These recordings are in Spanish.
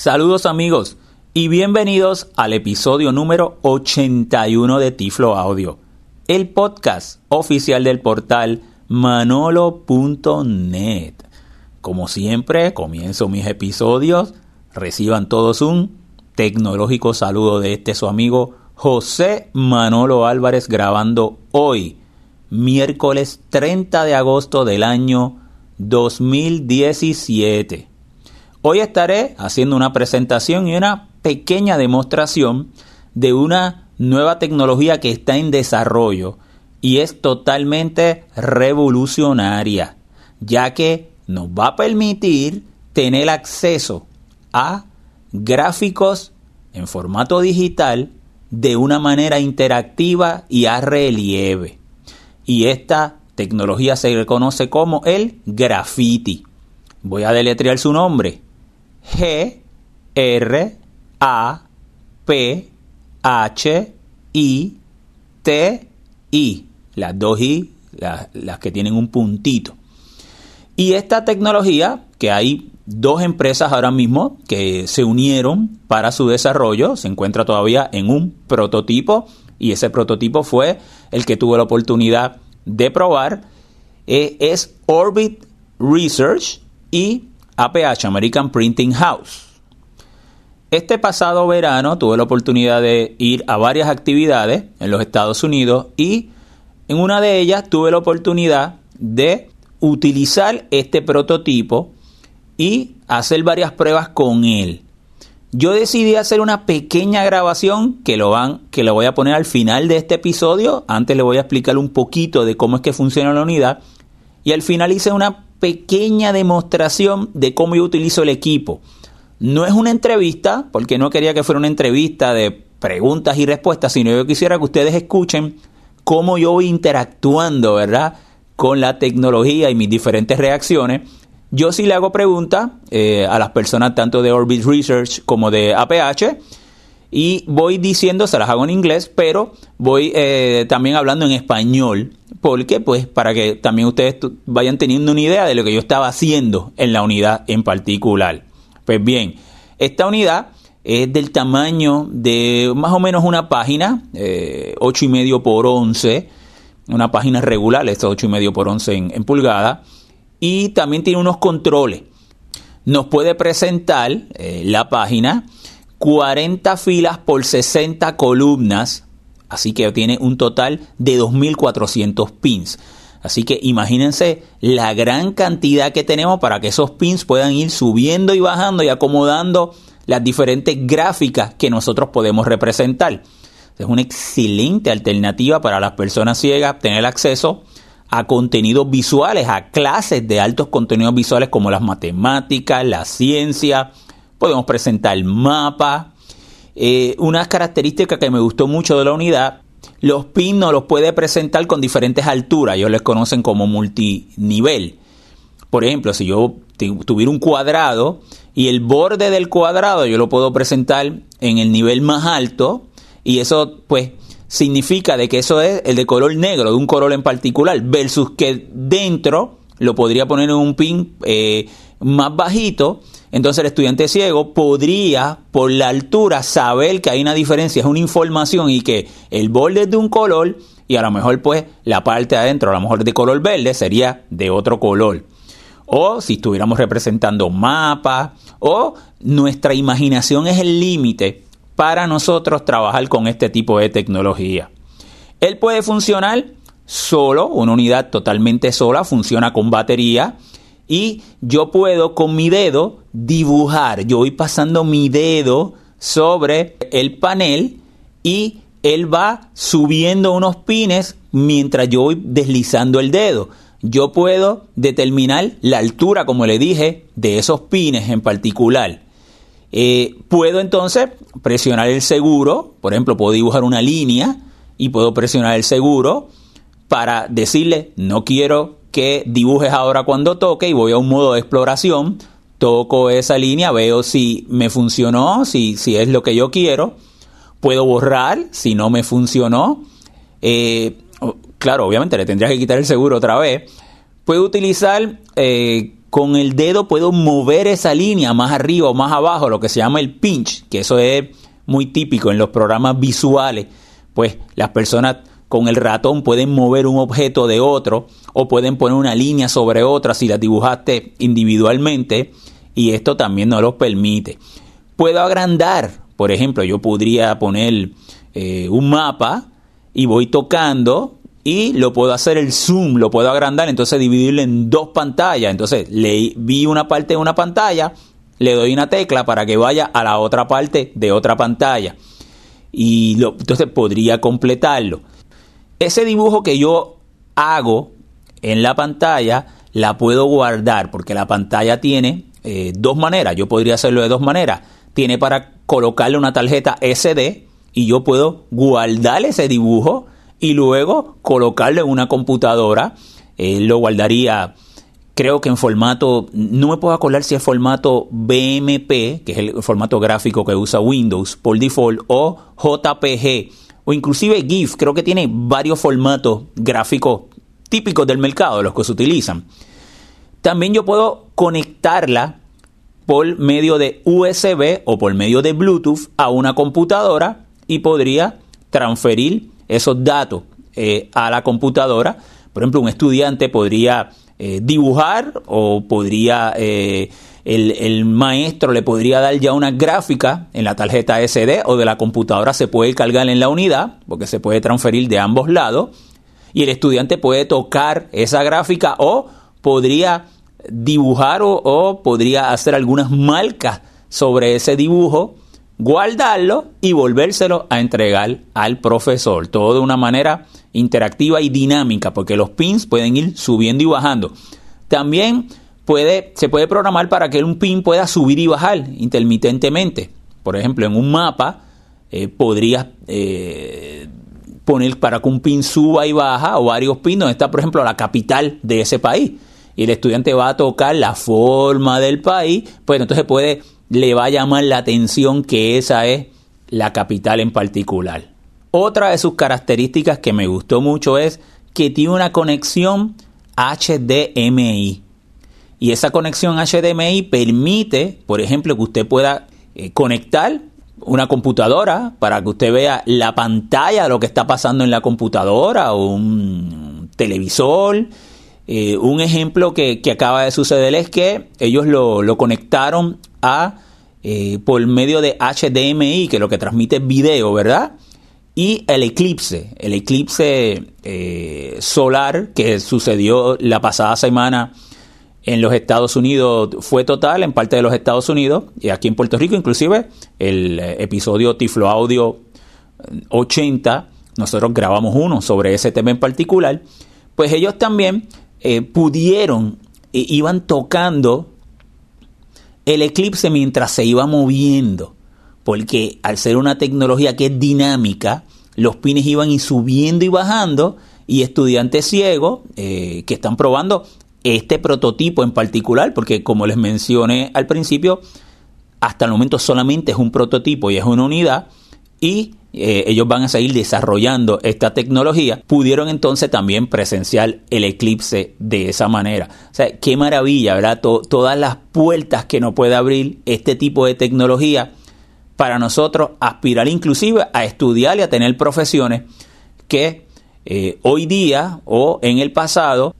Saludos amigos y bienvenidos al episodio número 81 de Tiflo Audio, el podcast oficial del portal manolo.net. Como siempre, comienzo mis episodios, reciban todos un tecnológico saludo de este su amigo José Manolo Álvarez grabando hoy, miércoles 30 de agosto del año 2017. Hoy estaré haciendo una presentación y una pequeña demostración de una nueva tecnología que está en desarrollo y es totalmente revolucionaria, ya que nos va a permitir tener acceso a gráficos en formato digital de una manera interactiva y a relieve. Y esta tecnología se reconoce como el graffiti. Voy a deletrear su nombre. G R A P H I T I. Las dos I, las, que tienen un puntito. Y esta tecnología, que hay dos empresas ahora mismo que se unieron para su desarrollo, se encuentra todavía en un prototipo y ese prototipo fue el que tuvo la oportunidad de probar, eh, es Orbit Research y APH, American Printing House. Este pasado verano tuve la oportunidad de ir a varias actividades en los Estados Unidos y en una de ellas tuve la oportunidad de utilizar este prototipo y hacer varias pruebas con él. Yo decidí hacer una pequeña grabación que lo van que voy a poner al final de este episodio. Antes le voy a explicar un poquito de cómo es que funciona la unidad y al final hice una pequeña demostración de cómo yo utilizo el equipo. No es una entrevista, porque no quería que fuera una entrevista de preguntas y respuestas, sino yo quisiera que ustedes escuchen cómo yo voy interactuando, ¿verdad? Con la tecnología y mis diferentes reacciones. Yo sí le hago preguntas eh, a las personas tanto de Orbit Research como de APH y voy diciendo, se las hago en inglés, pero voy eh, también hablando en español, porque pues para que también ustedes vayan teniendo una idea de lo que yo estaba haciendo en la unidad en particular. Pues bien, esta unidad es del tamaño de más o menos una página, eh, y medio por 11, una página regular, esto es 8 y medio por 11 en, en pulgada, y también tiene unos controles. Nos puede presentar eh, la página 40 filas por 60 columnas, así que tiene un total de 2.400 pins. Así que imagínense la gran cantidad que tenemos para que esos pins puedan ir subiendo y bajando y acomodando las diferentes gráficas que nosotros podemos representar. Es una excelente alternativa para las personas ciegas tener acceso a contenidos visuales, a clases de altos contenidos visuales como las matemáticas, la ciencia, podemos presentar mapas. Eh, una característica que me gustó mucho de la unidad, los pins nos los puede presentar con diferentes alturas, ellos les conocen como multinivel. Por ejemplo, si yo tuviera un cuadrado y el borde del cuadrado yo lo puedo presentar en el nivel más alto y eso pues significa de que eso es el de color negro, de un color en particular, versus que dentro lo podría poner en un pin eh, más bajito entonces el estudiante ciego podría, por la altura, saber que hay una diferencia, es una información y que el borde es de un color y a lo mejor pues la parte de adentro, a lo mejor de color verde, sería de otro color. O si estuviéramos representando mapas, o nuestra imaginación es el límite para nosotros trabajar con este tipo de tecnología. Él puede funcionar solo, una unidad totalmente sola, funciona con batería y yo puedo con mi dedo dibujar. Yo voy pasando mi dedo sobre el panel y él va subiendo unos pines mientras yo voy deslizando el dedo. Yo puedo determinar la altura, como le dije, de esos pines en particular. Eh, puedo entonces presionar el seguro, por ejemplo, puedo dibujar una línea y puedo presionar el seguro para decirle, no quiero que dibujes ahora cuando toque y voy a un modo de exploración, toco esa línea, veo si me funcionó, si, si es lo que yo quiero, puedo borrar si no me funcionó, eh, claro, obviamente le tendría que quitar el seguro otra vez, puedo utilizar eh, con el dedo puedo mover esa línea más arriba o más abajo, lo que se llama el pinch, que eso es muy típico en los programas visuales, pues las personas con el ratón pueden mover un objeto de otro o pueden poner una línea sobre otra si la dibujaste individualmente y esto también no lo permite. Puedo agrandar, por ejemplo, yo podría poner eh, un mapa y voy tocando y lo puedo hacer el zoom, lo puedo agrandar, entonces dividirlo en dos pantallas. Entonces le vi una parte de una pantalla, le doy una tecla para que vaya a la otra parte de otra pantalla. Y lo, entonces podría completarlo. Ese dibujo que yo hago en la pantalla, la puedo guardar porque la pantalla tiene eh, dos maneras. Yo podría hacerlo de dos maneras. Tiene para colocarle una tarjeta SD y yo puedo guardar ese dibujo y luego colocarlo en una computadora. Eh, lo guardaría, creo que en formato, no me puedo acordar si es formato BMP, que es el formato gráfico que usa Windows por default, o JPG, o inclusive GIF, creo que tiene varios formatos gráficos típicos del mercado, los que se utilizan. También yo puedo conectarla por medio de USB o por medio de Bluetooth a una computadora y podría transferir esos datos eh, a la computadora. Por ejemplo, un estudiante podría eh, dibujar o podría eh, el, el, maestro le podría dar ya una gráfica en la tarjeta SD o de la computadora se puede cargar en la unidad porque se puede transferir de ambos lados y el estudiante puede tocar esa gráfica o podría dibujar o, o podría hacer algunas marcas sobre ese dibujo guardarlo y volvérselo a entregar al profesor. Todo de una manera interactiva y dinámica, porque los pins pueden ir subiendo y bajando. También se puede programar para que un pin pueda subir y bajar intermitentemente. Por ejemplo, en un mapa eh, podrías eh, poner para que un pin suba y baja o varios pins donde está, por ejemplo, la capital de ese país. Y el estudiante va a tocar la forma del país, pues entonces puede le va a llamar la atención que esa es la capital en particular. Otra de sus características que me gustó mucho es que tiene una conexión HDMI. Y esa conexión HDMI permite, por ejemplo, que usted pueda eh, conectar una computadora para que usted vea la pantalla lo que está pasando en la computadora o un televisor. Eh, un ejemplo que, acaba de suceder es que ellos lo, lo conectaron a eh, por medio de HDMI, que lo que transmite es video, ¿verdad? Y el eclipse, el eclipse eh, solar que sucedió la pasada semana en los Estados Unidos fue total en parte de los Estados Unidos y aquí en Puerto Rico inclusive el eh, episodio Tiflo Audio 80 nosotros grabamos uno sobre ese tema en particular pues ellos también pudieron iban tocando el eclipse mientras se iba moviendo, porque al ser una tecnología que es dinámica, los pines iban subiendo y bajando y estudiantes ciegos eh, que están probando este prototipo en particular, porque como les mencioné al principio, hasta el momento solamente es un prototipo y es una unidad, y eh, ellos van a seguir desarrollando esta tecnología, pudieron entonces también presenciar el eclipse de esa manera. O sea, qué maravilla, ¿verdad? todas las puertas que nos puede abrir este tipo de tecnología para nosotros aspirar inclusive a estudiar y a tener profesiones que eh, hoy día o en el pasado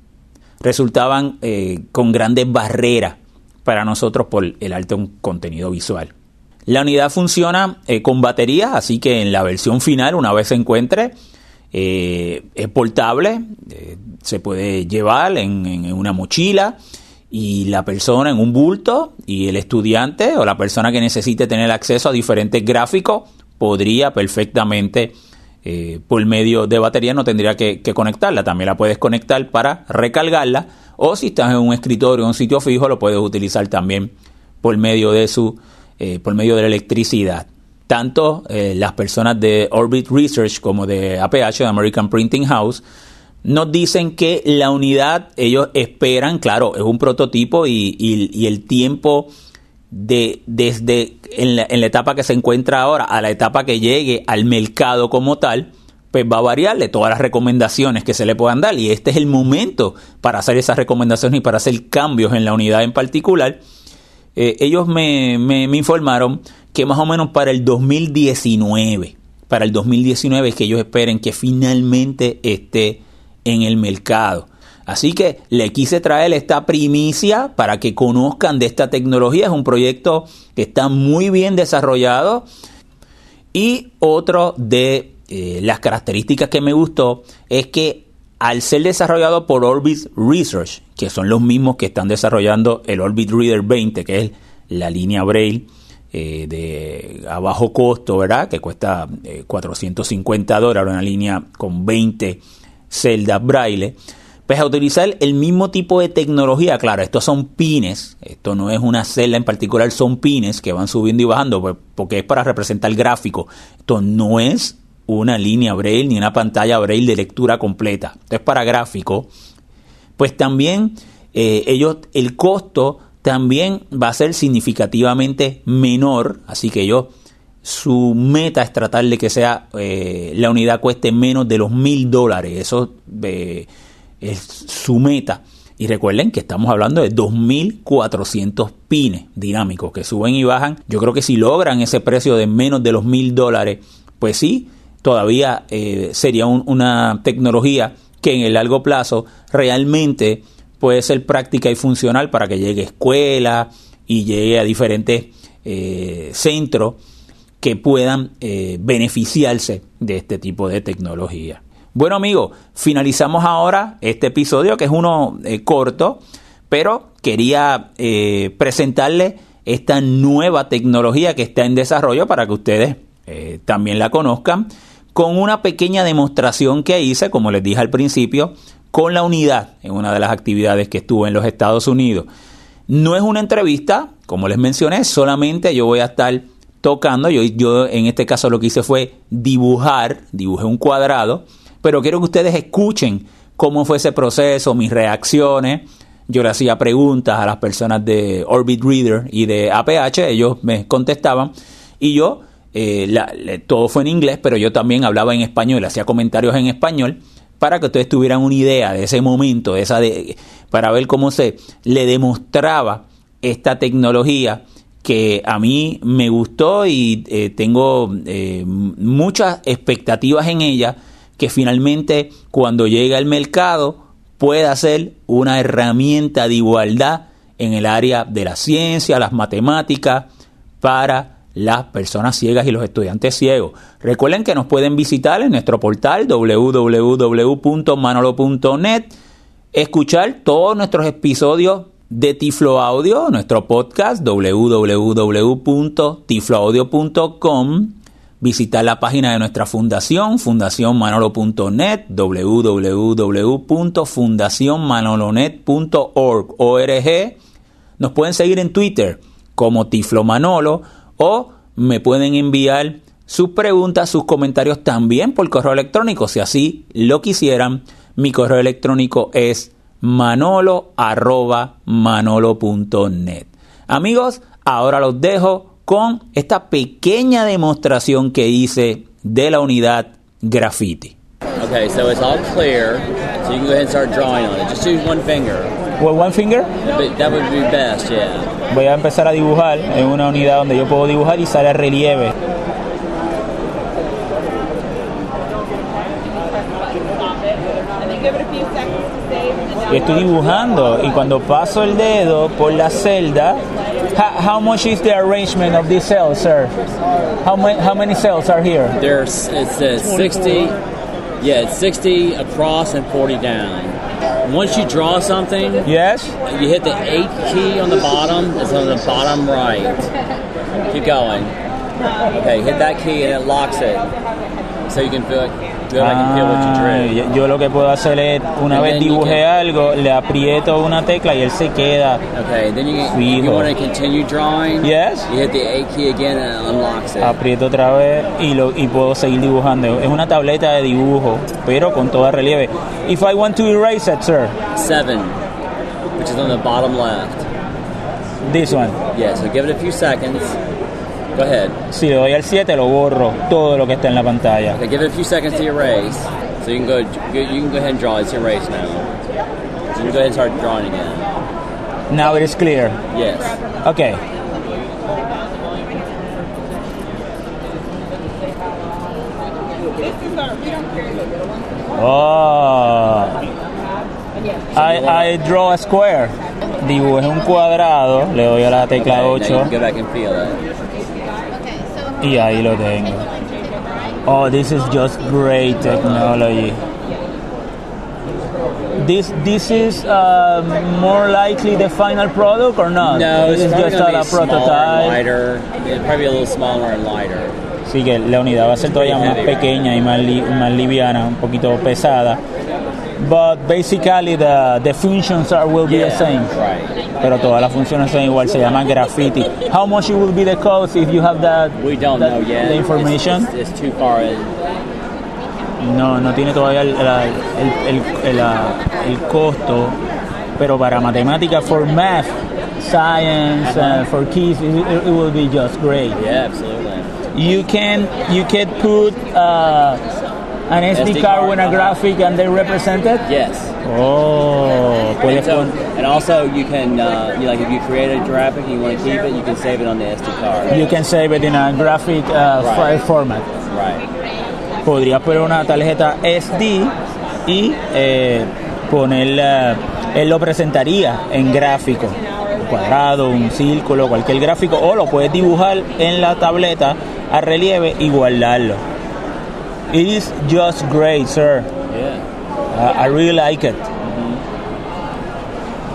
resultaban eh, con grandes barreras para nosotros por el alto contenido visual. La unidad funciona eh, con batería, así que en la versión final, una vez se encuentre, eh, es portable, se puede llevar en, una mochila y la persona en un bulto y el estudiante o la persona que necesite tener acceso a diferentes gráficos podría perfectamente por medio de batería no tendría que, conectarla, también la puedes conectar para recargarla o si estás en un escritorio o un sitio fijo lo puedes utilizar también por medio de su eh, por medio de la electricidad. Tanto eh, las personas de Orbit Research como de APH, de American Printing House, nos dicen que la unidad, ellos esperan, claro, es un prototipo y, el tiempo de desde en la, etapa que se encuentra ahora a la etapa que llegue al mercado como tal, pues va a variar de todas las recomendaciones que se le puedan dar y este es el momento para hacer esas recomendaciones y para hacer cambios en la unidad en particular. Eh, ellos me, me, me, informaron que más o menos para el 2019, para el 2019 es que ellos esperen que finalmente esté en el mercado. Así que le quise traer esta primicia para que conozcan de esta tecnología. Es un proyecto que está muy bien desarrollado. Y otro de eh, las características que me gustó es que al ser desarrollado por Orbit Research, que son los mismos que están desarrollando el Orbit Reader 20, que es la línea Braille eh, de a bajo costo, ¿verdad? Que cuesta 450 eh, dólares, una línea con 20 celdas Braille. Pues a utilizar el mismo tipo de tecnología, claro, estos son pines, esto no es una celda en particular, son pines que van subiendo y bajando, pues, porque es para representar gráfico. Esto no es una línea braille ni una pantalla braille de lectura completa. Esto es para gráfico. Pues también eh, ellos, el costo también va a ser significativamente menor, así que ellos, su meta es tratar de que sea eh, la unidad cueste menos de los mil dólares. Eso eh, es su meta. Y recuerden que estamos hablando de 2.400 pines dinámicos que suben y bajan. Yo creo que si logran ese precio de menos de los mil dólares, pues sí, todavía eh, sería una tecnología que en el largo plazo realmente puede ser práctica y funcional para que llegue a escuelas y llegue a diferentes eh, centros que puedan eh, beneficiarse de este tipo de tecnología. Bueno amigos, finalizamos ahora este episodio que es uno corto, pero quería presentarle esta nueva tecnología que está en desarrollo para que ustedes también la conozcan con una pequeña demostración que hice, como les dije al principio, con la unidad en una de las actividades que estuve en los Estados Unidos. No es una entrevista, como les mencioné, solamente yo voy a estar tocando, yo, yo en este caso lo que hice fue dibujar, dibujé un cuadrado, pero quiero que ustedes escuchen cómo fue ese proceso, mis reacciones. Yo le hacía preguntas a las personas de Orbit Reader y de APH, ellos me contestaban y yo eh, todo fue en inglés, pero yo también hablaba en español, hacía comentarios en español para que ustedes tuvieran una idea de ese momento, de esa de, para ver cómo se le demostraba esta tecnología que a mí me gustó y eh, tengo eh, muchas expectativas en ella que finalmente cuando llegue al mercado pueda ser una herramienta de igualdad en el área de la ciencia, las matemáticas, para las personas ciegas y los estudiantes ciegos. Recuerden que nos pueden visitar en nuestro portal www.manolo.net, escuchar todos nuestros episodios de Tiflo Audio, nuestro podcast www.tifloaudio.com, visitar la página de nuestra fundación, fundacionmanolo.net, www.fundacionmanolonet.org. Nos pueden seguir en Twitter como Tiflo Manolo o me pueden enviar sus preguntas, sus comentarios también por correo electrónico, si así lo quisieran. Mi correo electrónico es manolo@manolo.net. Amigos, ahora los dejo con esta pequeña demostración que hice de la unidad graffiti. Okay, so it's all clear, so you can go ahead and start drawing on it. Just use one finger. With one finger? That would be best, yeah. Voy a empezar a dibujar en una unidad donde yo puedo dibujar y sale relieve. Estoy dibujando y cuando paso el dedo por la celda, how, how much is the arrangement of these cells, sir? How many how many cells are here? There's it's uh, 60 yeah, it's 60 across and 40 down. Once you draw something, yes, you hit the eight key on the bottom. It's on the bottom right. Keep going. Okay, hit that key and it locks it, so you can feel it. Ah, yo lo que puedo hacer es, una vez dibujé algo, le aprieto una tecla y él se queda okay, then you, fijo. You want to continue drawing, yes. you hit the A key again and it unlocks it. Aprieto otra vez y, lo, y puedo seguir dibujando. Es una tableta de dibujo, pero con todo relieve. If I want to erase it, sir. Seven, which is on the bottom left. This one. Yeah, so give it a few seconds. Go ahead. Si le doy al 7 lo borro todo lo que está en la pantalla. Okay, give it a few seconds to erase. So you can go. You can go ahead and draw. It's erased now. So you can go ahead and start drawing again. Now it is clear. Yes. Okay. Oh. I, I draw a square. Dibujé un cuadrado, le doy a la tecla Okay, now you 8 can go back and feel it. Y ahí lo tengo. Oh, this is just great technology. This this is uh, more likely the final product or not? No, this it's just a, prototype. lighter. It'll probably be a little smaller and lighter. Sí, que la unidad va a ser todavía más pequeña y más, li- más liviana, un poquito pesada. But basically the, the functions are, will be the same. Right. Pero todas las funciones son igual, se llama graffiti. How much it will be the cost if you have that, We don't that- know yet. the information? It's, it's, it's too far in. No, no tiene todavía el, el, el, el, el costo, pero para matemática, for math, science, uh, for kids, it, it it will be just great. Yeah, absolutely. You can you can put uh, an SD, SD card card, with a graphic and they represent it. Yes. Oh, And, so, pon- and also, you can, uh, you, like, if you create a graphic and you want to keep it, you can save it on the SD card. you can save it in a graphic uh, Right. file format. Right. Podrías poner una tarjeta SD y eh, ponerla, él lo presentaría en gráfico, un cuadrado, un círculo, cualquier gráfico, o lo puedes dibujar en la tableta a relieve y guardarlo. It is just great, sir. Yeah. Uh, I really like it.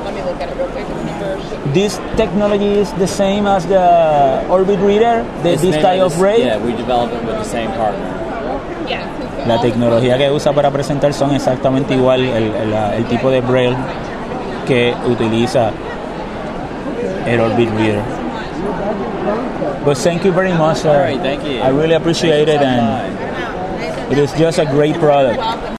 Let me look at it real quick. This technology is the same as the Orbit Reader, the, this type of ray. Yeah, we developed it with the same partner. Yeah. La tecnología que usa para presentar son exactamente igual el, el- el tipo de braille que utiliza el Orbit Reader. But thank you very much, sir. All right, thank you. I really appreciate Thanks it, and. It is just a great product.